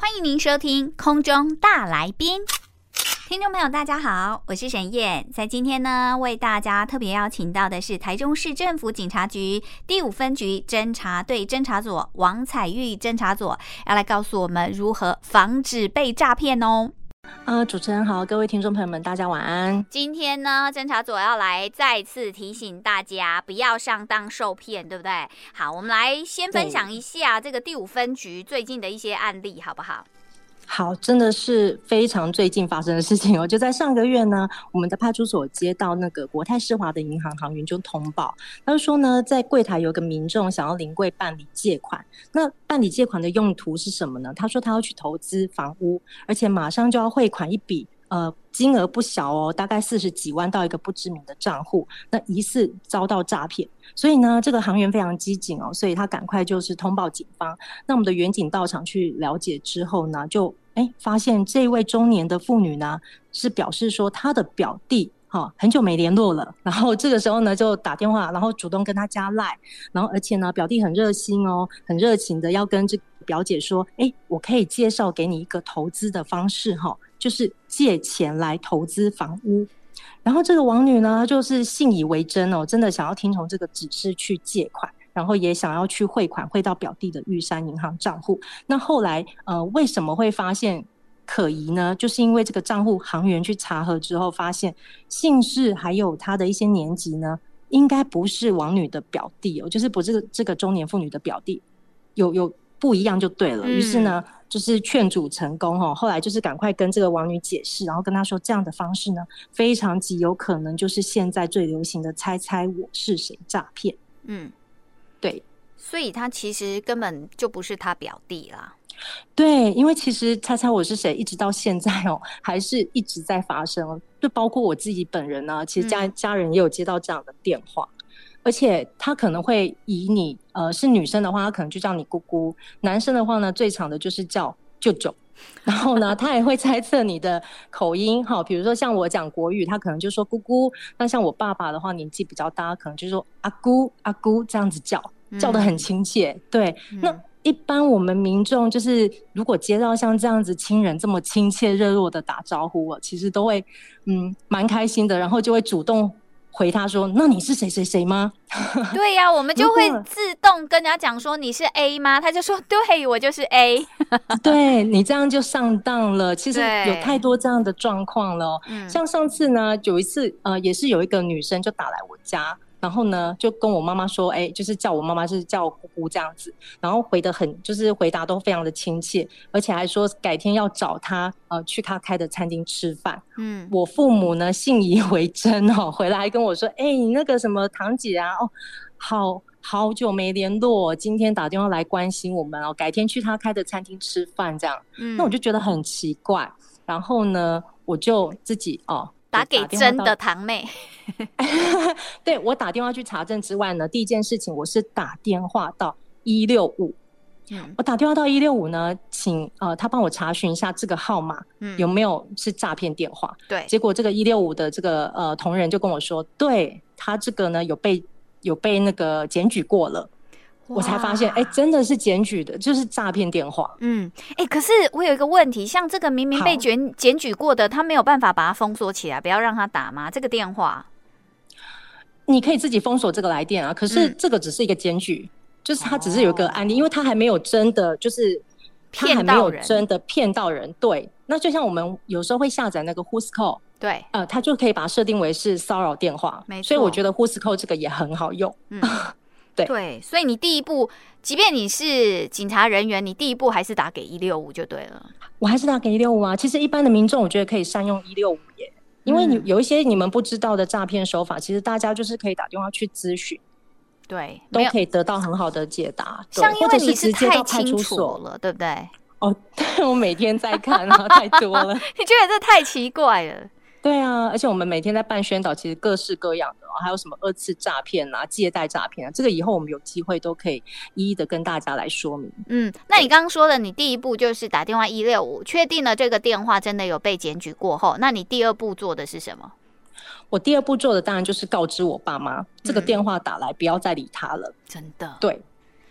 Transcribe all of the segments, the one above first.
欢迎您收听空中大来宾。听众朋友，大家好，我是沈燕。在今天呢，为大家特别邀请到的是台中市政府警察局第五分局侦查队侦查组王彩玉侦查组，要来告诉我们如何防止被诈骗哦。呃，主持人好，各位听众朋友们，大家晚安。今天呢，侦查组要来再次提醒大家，不要上当受骗，对不对？好，我们来先分享一下这个第五分局最近的一些案例，好不好？好，真的是非常最近发生的事情哦。就在上个月呢，我们的派出所接到那个国泰世华的银行行员就通报，他说呢，在柜台有个民众想要临柜办理借款。那办理借款的用途是什么呢？他说他要去投资房屋，而且马上就要汇款一笔，呃，金额不小哦，大概四十几万到一个不知名的账户。那疑似遭到诈骗，所以呢，这个行员非常机警哦，所以他赶快就是通报警方。那我们的员警到场去了解之后呢，就哎，发现这位中年的妇女呢，是表示说她的表弟哈、很久没联络了，然后这个时候呢就打电话，然后主动跟他加赖，然后而且呢表弟很热心哦，很热情的要跟这表姐说，哎，我可以介绍给你一个投资的方式哈、就是借钱来投资房屋。然后这个王女呢就是信以为真哦，真的想要听从这个指示去借款。然后也想要去汇款汇到表弟的玉山银行账户。那后来呃为什么会发现可疑呢？就是因为这个账户行员去查核之后，发现姓氏还有他的一些年纪呢，应该不是王女的表弟哦，就是不是这个中年妇女的表弟，有有不一样就对了。于是呢，就是劝阻成功哦。后来就是赶快跟这个王女解释，然后跟她说这样的方式呢，非常极有可能就是现在最流行的猜猜我是谁诈骗。嗯。对，所以他其实根本就不是他表弟啦。对，因为其实猜猜我是谁，一直到现在哦，还是一直在发生。就包括我自己本人呢，其实家家人也有接到这样的电话，嗯、而且他可能会以你呃是女生的话，他可能就叫你姑姑；男生的话呢，最常的就是叫舅舅。然后呢，他也会猜测你的口音，哈，比如说像我讲国语，他可能就说姑姑；那像我爸爸的话，年纪比较大，可能就说阿姑、阿姑这样子叫，叫的很亲切。嗯、对，那一般我们民众就是如果接到像这样子亲人这么亲切热络的打招呼，我其实都会嗯蛮开心的，然后就会主动。回他说：“那你是谁谁谁吗？” 对呀、啊，我们就会自动跟人家讲说：“你是 A 吗？”他就说：“ 对，我就是 A。”对，你这样就上当了。其实有太多这样的状况了。像上次呢，有一次呃，也是有一个女生就打来我家。然后呢，就跟我妈妈说，哎，就是叫我妈妈，就是叫我姑姑这样子。然后回的很，就是回答都非常的亲切，而且还说改天要找他，呃，去他开的餐厅吃饭。嗯，我父母呢信以为真哦，回来还跟我说，哎，你那个什么堂姐啊，哦，好好久没联络，今天打电话来关心我们哦，改天去他开的餐厅吃饭这样。嗯，那我就觉得很奇怪。然后呢，我就自己哦。打给真的堂妹，对，我打电话去查证之外呢，第一件事情我是打电话到一六五，我打电话到一六五呢，请呃他帮我查询一下这个号码，嗯，有没有是诈骗电话？对，结果这个一六五的这个呃同仁就跟我说，对他这个呢有被有被那个检举过了。我才发现，哎、欸，真的是检举的，就是诈骗电话。嗯，哎、欸，可是我有一个问题，像这个明明被检检举过的，他没有办法把它封锁起来，不要让他打吗？这个电话，你可以自己封锁这个来电啊。可是这个只是一个检举，嗯、就是他只是有一个案例，哦、因为他还没有真的就是他还没有真的骗到人。对，那就像我们有时候会下载那个 Whoscall，对，呃，他就可以把它设定为是骚扰电话。没错，所以我觉得 Whoscall 这个也很好用。嗯。对，对，所以你第一步，即便你是警察人员，你第一步还是打给一六五就对了。我还是打给一六五啊。其实一般的民众，我觉得可以善用一六五耶，因为你有一些你们不知道的诈骗手法，嗯、其实大家就是可以打电话去咨询，对，都可以得到很好的解答。像因为你是太清楚了，对不对？哦，对，我每天在看啊，太多了。你觉得这太奇怪了？对啊，而且我们每天在办宣导，其实各式各样的，哦还有什么二次诈骗啊、借贷诈骗啊，这个以后我们有机会都可以一一的跟大家来说明。嗯，那你刚刚说的，你第一步就是打电话一六五，确定了这个电话真的有被检举过后，那你第二步做的是什么？我第二步做的当然就是告知我爸妈，这个电话打来不要再理他了。真的？对，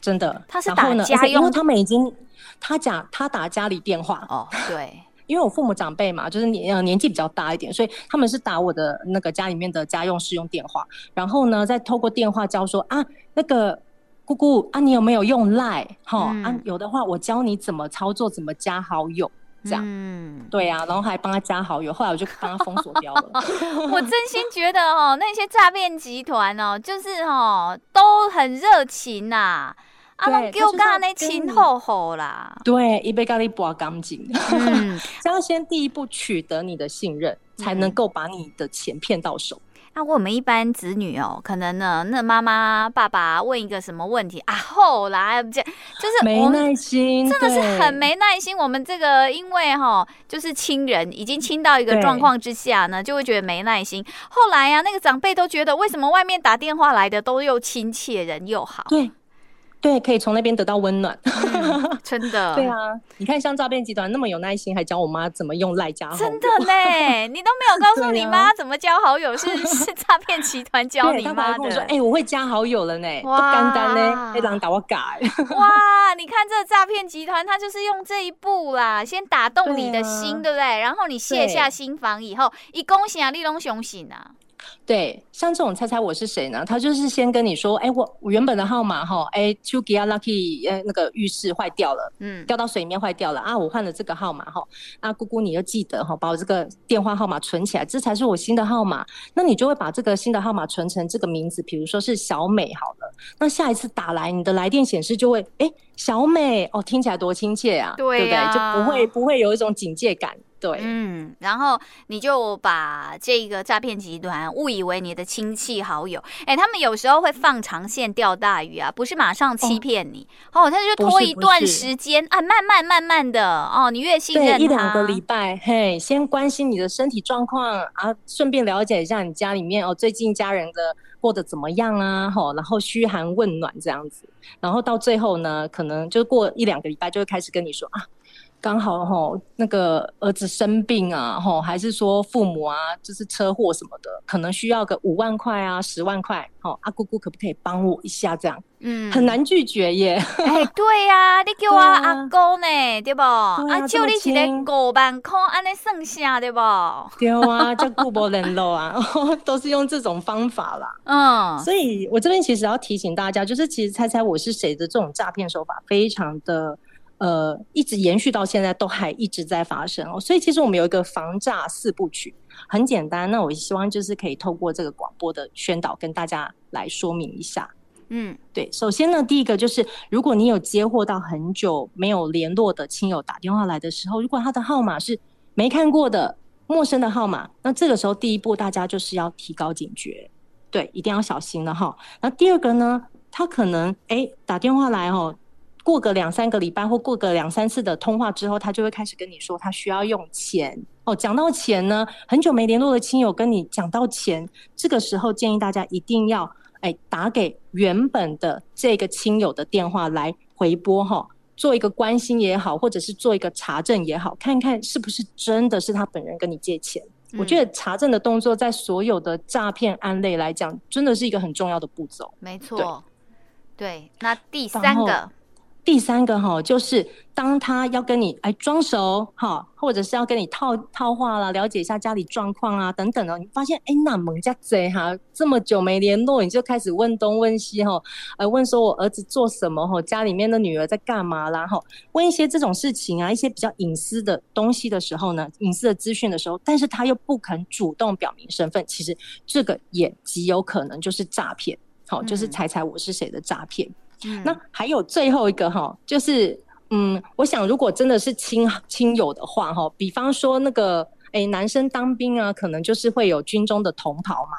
真的。他是打家用，因为他们已经他讲他打家里电话哦，对，因为我父母长辈嘛，就是年呃年纪比较大一点，所以他们是打我的那个家里面的家用市用电话，然后呢再透过电话教说啊那个。姑姑啊，你有没有用 Line？哈、嗯、啊，有的话我教你怎么操作，怎么加好友，这样。嗯，对啊，然后还帮他加好友，后来我就帮他封锁掉了。我真心觉得哦，那些诈骗集团哦，就是哦都很热情呐，啊，拢给我干那亲厚厚啦。对，一杯咖喱不干净。嗯，要先第一步取得你的信任，才能够把你的钱骗到手。那、啊、我们一般子女哦，可能呢，那妈妈爸爸问一个什么问题啊，后来这就是没耐心，真的是很没耐心。我们这个因为哈、哦，就是亲人已经亲到一个状况之下呢，就会觉得没耐心。后来呀、啊，那个长辈都觉得，为什么外面打电话来的都又亲切，人又好？对。对，可以从那边得到温暖，嗯、真的。对啊，你看像诈骗集团那么有耐心，还教我妈怎么用赖加好友。真的嘞，你都没有告诉你妈怎么交好友，是 是诈骗集团教你妈的。我说，哎、欸，我会加好友了呢，不简单呢，被人打我改。哇，你看这诈骗集团，他就是用这一步啦，先打动你的心，对，不对？然后你卸下心防以后，一恭喜啊，立龙雄醒啊。对，像这种猜猜我是谁呢？他就是先跟你说，哎，我我原本的号码哈，哎欸、t o g i a lucky，呃，那个浴室坏掉了，嗯，掉到水里面坏掉了啊，我换了这个号码哈，啊，姑姑你要记得哈，把我这个电话号码存起来，这才是我新的号码。那你就会把这个新的号码存成这个名字，比如说是小美好了。那下一次打来，你的来电显示就会，哎，小美哦，听起来多亲切啊，对呀，对不对？就不会不会有一种警戒感。对，嗯，然后你就把这个诈骗集团误以为你的亲戚好友，哎，他们有时候会放长线钓大鱼啊，不是马上欺骗你，哦，哦他就拖一段时间啊，慢慢慢慢的哦，你越信任他，对，一两个礼拜，嘿，先关心你的身体状况啊，顺便了解一下你家里面哦，最近家人的过得怎么样啊，吼、哦，然后嘘寒问暖这样子，然后到最后呢，可能就过一两个礼拜就会开始跟你说啊。刚好哈，那个儿子生病啊，哈，还是说父母啊，就是车祸什么的，可能需要个五万块啊，十万块，好，阿姑姑可不可以帮我一下？这样，嗯，很难拒绝耶。哎、欸，对呀、啊，你叫我阿公呢，对不？啊，就你一个五万块，安尼剩下对不？对啊，叫顾博人肉啊，都是用这种方法啦。嗯，所以我这边其实要提醒大家，就是其实猜猜我是谁的这种诈骗手法，非常的。呃，一直延续到现在都还一直在发生哦，所以其实我们有一个防诈四部曲，很简单。那我希望就是可以透过这个广播的宣导，跟大家来说明一下。嗯，对。首先呢，第一个就是，如果你有接获到很久没有联络的亲友打电话来的时候，如果他的号码是没看过的陌生的号码，那这个时候第一步大家就是要提高警觉，对，一定要小心了哈。那第二个呢，他可能哎打电话来哦。过个两三个礼拜或过个两三次的通话之后，他就会开始跟你说他需要用钱哦。讲到钱呢，很久没联络的亲友跟你讲到钱，这个时候建议大家一定要哎打给原本的这个亲友的电话来回拨哈，做一个关心也好，或者是做一个查证也好，看看是不是真的是他本人跟你借钱。嗯、我觉得查证的动作在所有的诈骗案类来讲，真的是一个很重要的步骤。没错，对，那第三个。第三个哈，就是当他要跟你哎装熟哈，或者是要跟你套套话啦，了解一下家里状况啊等等的，你发现哎那猛家贼哈，这么久没联络，你就开始问东问西哈，呃问说我儿子做什么哈，家里面的女儿在干嘛啦哈，问一些这种事情啊，一些比较隐私的东西的时候呢，隐私的资讯的时候，但是他又不肯主动表明身份，其实这个也极有可能就是诈骗，好，就是猜猜我是谁的诈骗。嗯、那还有最后一个哈，就是嗯，我想如果真的是亲亲友的话哈，比方说那个哎、欸，男生当兵啊，可能就是会有军中的同袍嘛，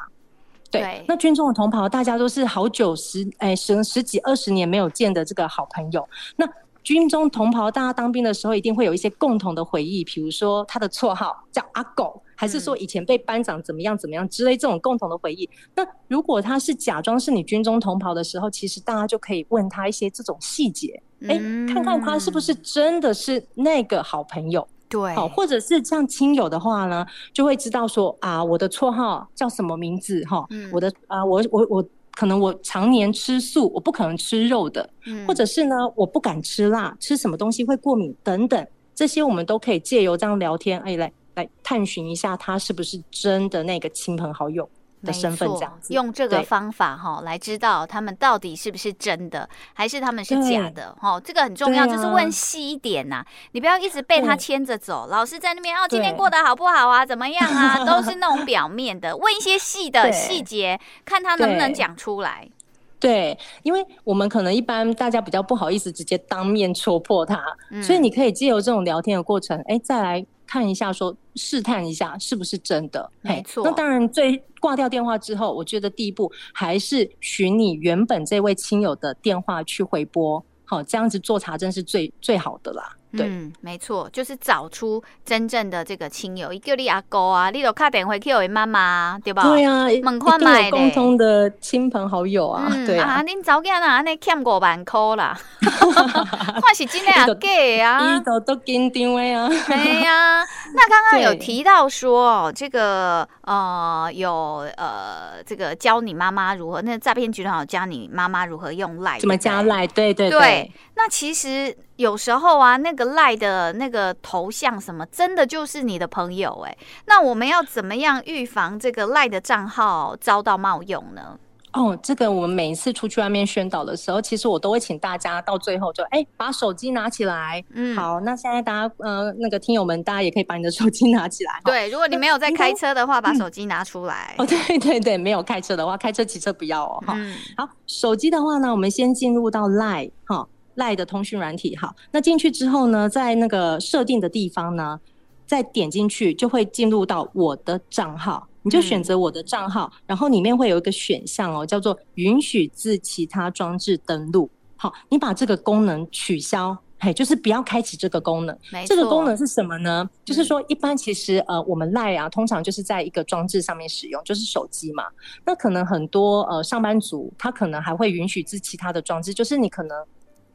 对，对。那军中的同袍大家都是好久十哎十十几二十年没有见的这个好朋友，那军中同袍大家当兵的时候一定会有一些共同的回忆，比如说他的绰号叫阿狗。还是说以前被班长怎么样怎么样之类这种共同的回忆。那如果他是假装是你军中同袍的时候，其实大家就可以问他一些这种细节，哎、欸，看看他是不是真的是那个好朋友。对，好，或者是像亲友的话呢，就会知道说啊，我的绰号叫什么名字哈，我的啊，我我我可能我常年吃素，我不可能吃肉的，嗯、或者是呢，我不敢吃辣，吃什么东西会过敏等等，这些我们都可以借由这样聊天，哎，来来探寻一下他是不是真的那个亲朋好友。的身份这样子，用这个方法哈来知道他们到底是不是真的，还是他们是假的哈，这个很重要，就是问细一点呐、啊，你不要一直被他牵着走。老是在那边哦，今天过得好不好啊？怎么样啊？都是那种表面的，问一些细的细节，看他能不能讲出来。对，因为我们可能一般大家比较不好意思直接当面戳破他，嗯、所以你可以借由这种聊天的过程，哎，再来。看一下，说试探一下是不是真的，没错。那当然，最挂掉电话之后，我觉得第一步还是寻你原本这位亲友的电话去回拨，好，这样子做查证是最最好的啦。对嗯，没错，就是找出真正的这个亲友，一个你阿哥啊，你都打电话去我妈妈，对吧？对啊，一定有共通的亲朋好友啊。嗯、对啊，恁早间啊，那欠五万块啦，看是真的啊 假啊？伊都都紧张的啊。对呀，那刚刚有提到说，这个呃有呃这个教你妈妈如何，那诈骗集团有教你妈妈如何用赖，怎么加赖？对对对，对。那其实。有时候啊，那个赖的那个头像什么，真的就是你的朋友哎。那我们要怎么样预防这个赖的账号遭到冒用呢？哦，这个我们每一次出去外面宣导的时候，其实我都会请大家到最后就哎，把手机拿起来。嗯，好，那现在大家呃那个听友们，大家也可以把你的手机拿起来。对，如果你没有在开车的话，把手机拿出来。哦，对对对，没有开车的话，开车骑车不要哦。嗯，好，手机的话呢，我们先进入到 LIE 哈。，LIE 的通讯软体，好，那进去之后呢，在那个设定的地方呢，再点进去就会进入到我的账号，你就选择我的账号，嗯、然后里面会有一个选项哦，叫做允许自其他装置登录。好，你把这个功能取消，嘿，就是不要开启这个功能。这个功能是什么呢？就是说，一般其实呃，我们赖啊，通常就是在一个装置上面使用，就是手机嘛。那可能很多呃上班族，他可能还会允许自其他的装置，就是你可能。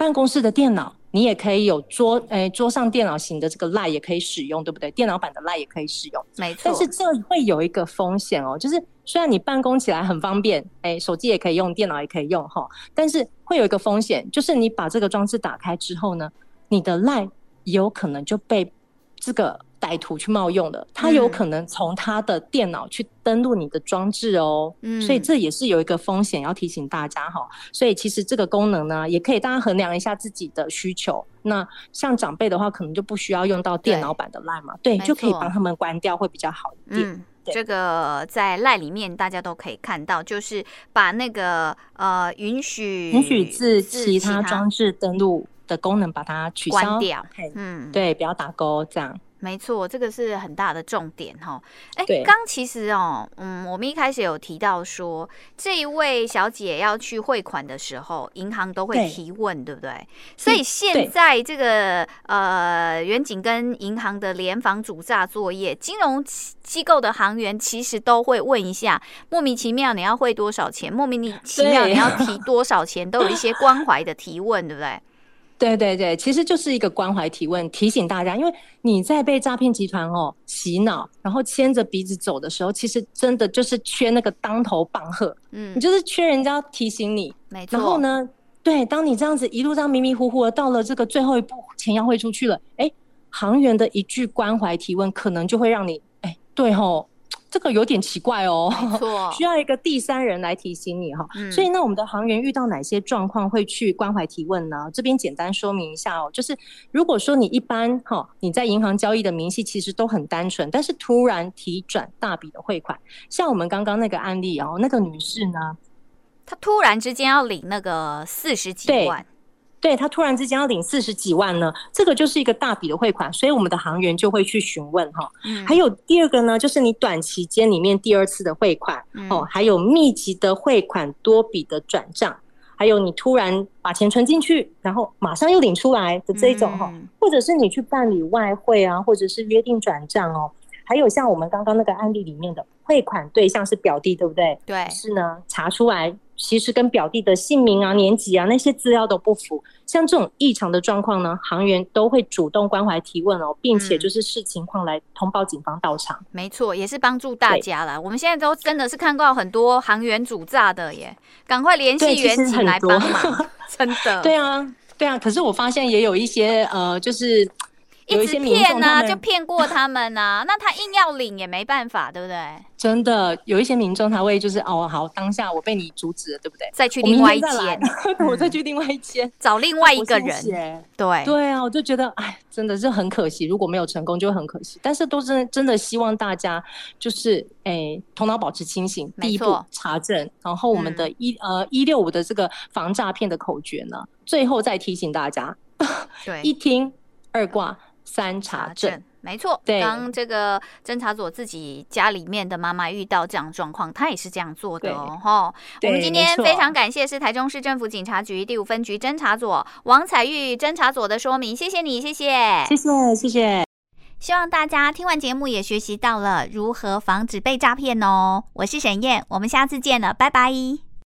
办公室的电脑，你也可以有桌，诶、欸，桌上电脑型的这个 Line 也可以使用，对不对？电脑版的 Line 也可以使用，没错。但是这会有一个风险哦，就是虽然你办公起来很方便，诶、欸，手机也可以用，电脑也可以用哈，但是会有一个风险，就是你把这个装置打开之后呢，你的 Line 有可能就被这个。歹徒去冒用的，他有可能从他的电脑去登录你的装置哦，嗯，所以这也是有一个风险要提醒大家哈。所以其实这个功能呢，也可以大家衡量一下自己的需求。那像长辈的话，可能就不需要用到电脑版的 Line 嘛，对，就可以帮他们关掉，会比较好一点。嗯，这个在 Line 里面大家都可以看到，就是把那个呃允许允许自其他装置登录的功能把它取消。掉，嗯，对，不要打勾这样。没错，这个是很大的重点哈。哎，刚其实哦，嗯，我们一开始有提到说，这一位小姐要去汇款的时候，银行都会提问，对，对不对？所以现在这个呃，远景跟银行的联防主诈作业，金融机构的行员其实都会问一下，莫名其妙你要汇多少钱，莫名其妙你要提多少钱，都有一些关怀的提问，对不对？对对对，其实就是一个关怀提问，提醒大家，因为你在被诈骗集团哦洗脑，然后牵着鼻子走的时候，其实真的就是缺那个当头棒喝，嗯，你就是缺人家提醒你，没错。然后呢，对，当你这样子一路上迷迷糊糊的到了这个最后一步，钱要汇出去了，哎，行员的一句关怀提问，可能就会让你，哎，对吼。这个有点奇怪哦，需要一个第三人来提醒你哈。嗯、所以呢，我们的行员遇到哪些状况会去关怀提问呢？这边简单说明一下哦，就是如果说你一般哈，你在银行交易的明细其实都很单纯，但是突然提转大笔的汇款，像我们刚刚那个案例哦，那个女士呢，她突然之间要领那个四十几万。对，他突然之间要领四十几万呢，这个就是一个大笔的汇款，所以我们的行员就会去询问哈。嗯。还有第二个呢，就是你短期间里面第二次的汇款，嗯、哦，还有密集的汇款、多笔的转账，还有你突然把钱存进去，然后马上又领出来的这一种哈，嗯、或者是你去办理外汇啊，或者是约定转账哦。还有像我们刚刚那个案例里面的汇款对象是表弟，对不对？对。是呢，查出来其实跟表弟的姓名啊、年纪啊那些资料都不符，像这种异常的状况呢，行员都会主动关怀提问哦，并且就是视情况来通报警方到场。嗯、没错，也是帮助大家啦。我们现在都真的是看到很多行员主诈的耶，赶快联系员警来帮忙，真的。对啊，对啊。可是我发现也有一些呃，就是。一直骗呢、啊，就骗过他们呢、啊。那他硬要领也没办法，对不对？真的，有一些民众他会就是哦，好，当下我被你阻止了，对不对？再去另外一间，我再去另外一间、嗯、找另外一个人。对对啊，我就觉得哎，真的是很可惜，如果没有成功就会很可惜。但是都是真的希望大家就是哎，头脑保持清醒，第一步查证，然后我们的一、嗯、呃一六五的这个防诈骗的口诀呢，最后再提醒大家，对，一听二挂。三查证，没错。对，当这个侦查组自己家里面的妈妈遇到这样状况，她也是这样做的哦。哈，我们今天非常感谢是台中市政府警察局第五分局侦查组王彩玉侦查组的说明，谢谢你，谢谢，谢谢，谢谢。希望大家听完节目也学习到了如何防止被诈骗哦。我是沈燕，我们下次见了，拜拜。